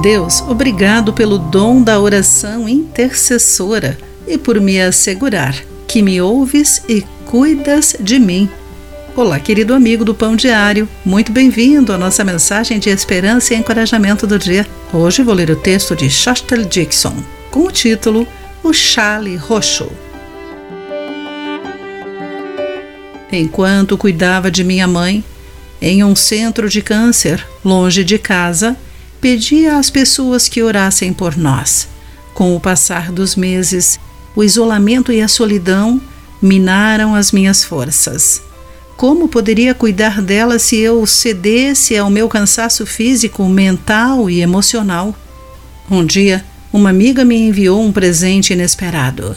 Deus, obrigado pelo dom da oração intercessora e por me assegurar que me ouves e cuidas de mim. Olá, querido amigo do Pão Diário, muito bem-vindo à nossa mensagem de esperança e encorajamento do dia. Hoje vou ler o texto de Shostel Dixon, com o título O Chale Roxo. Enquanto cuidava de minha mãe, em um centro de câncer, longe de casa, pedia às pessoas que orassem por nós. Com o passar dos meses, o isolamento e a solidão minaram as minhas forças. Como poderia cuidar dela se eu cedesse ao meu cansaço físico, mental e emocional? Um dia, uma amiga me enviou um presente inesperado.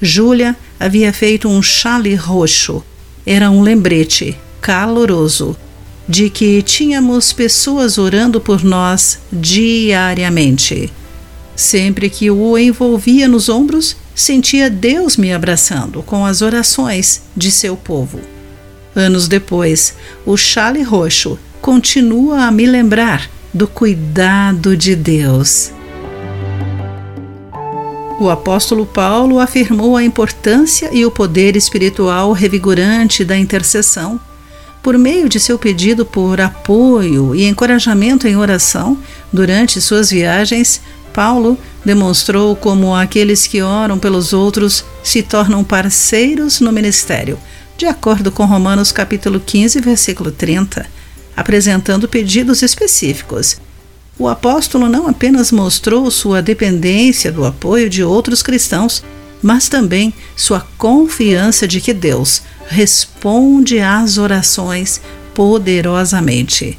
Júlia havia feito um chale roxo. Era um lembrete caloroso de que tínhamos pessoas orando por nós diariamente. Sempre que o envolvia nos ombros, sentia Deus me abraçando com as orações de seu povo. Anos depois, o chale roxo continua a me lembrar do cuidado de Deus. O apóstolo Paulo afirmou a importância e o poder espiritual revigorante da intercessão por meio de seu pedido por apoio e encorajamento em oração durante suas viagens, Paulo demonstrou como aqueles que oram pelos outros se tornam parceiros no ministério, de acordo com Romanos capítulo 15, versículo 30, apresentando pedidos específicos. O apóstolo não apenas mostrou sua dependência do apoio de outros cristãos, mas também sua confiança de que Deus responde às orações poderosamente.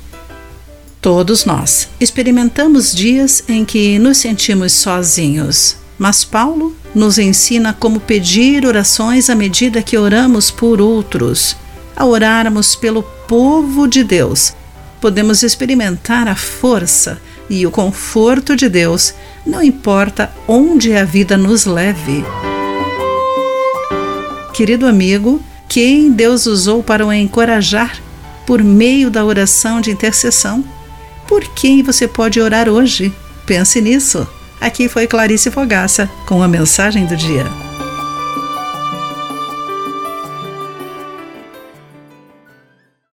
Todos nós experimentamos dias em que nos sentimos sozinhos, mas Paulo nos ensina como pedir orações à medida que oramos por outros. Ao orarmos pelo povo de Deus, podemos experimentar a força e o conforto de Deus, não importa onde a vida nos leve. Querido amigo, quem Deus usou para o encorajar por meio da oração de intercessão. Por quem você pode orar hoje? Pense nisso. Aqui foi Clarice Fogaça com a mensagem do dia.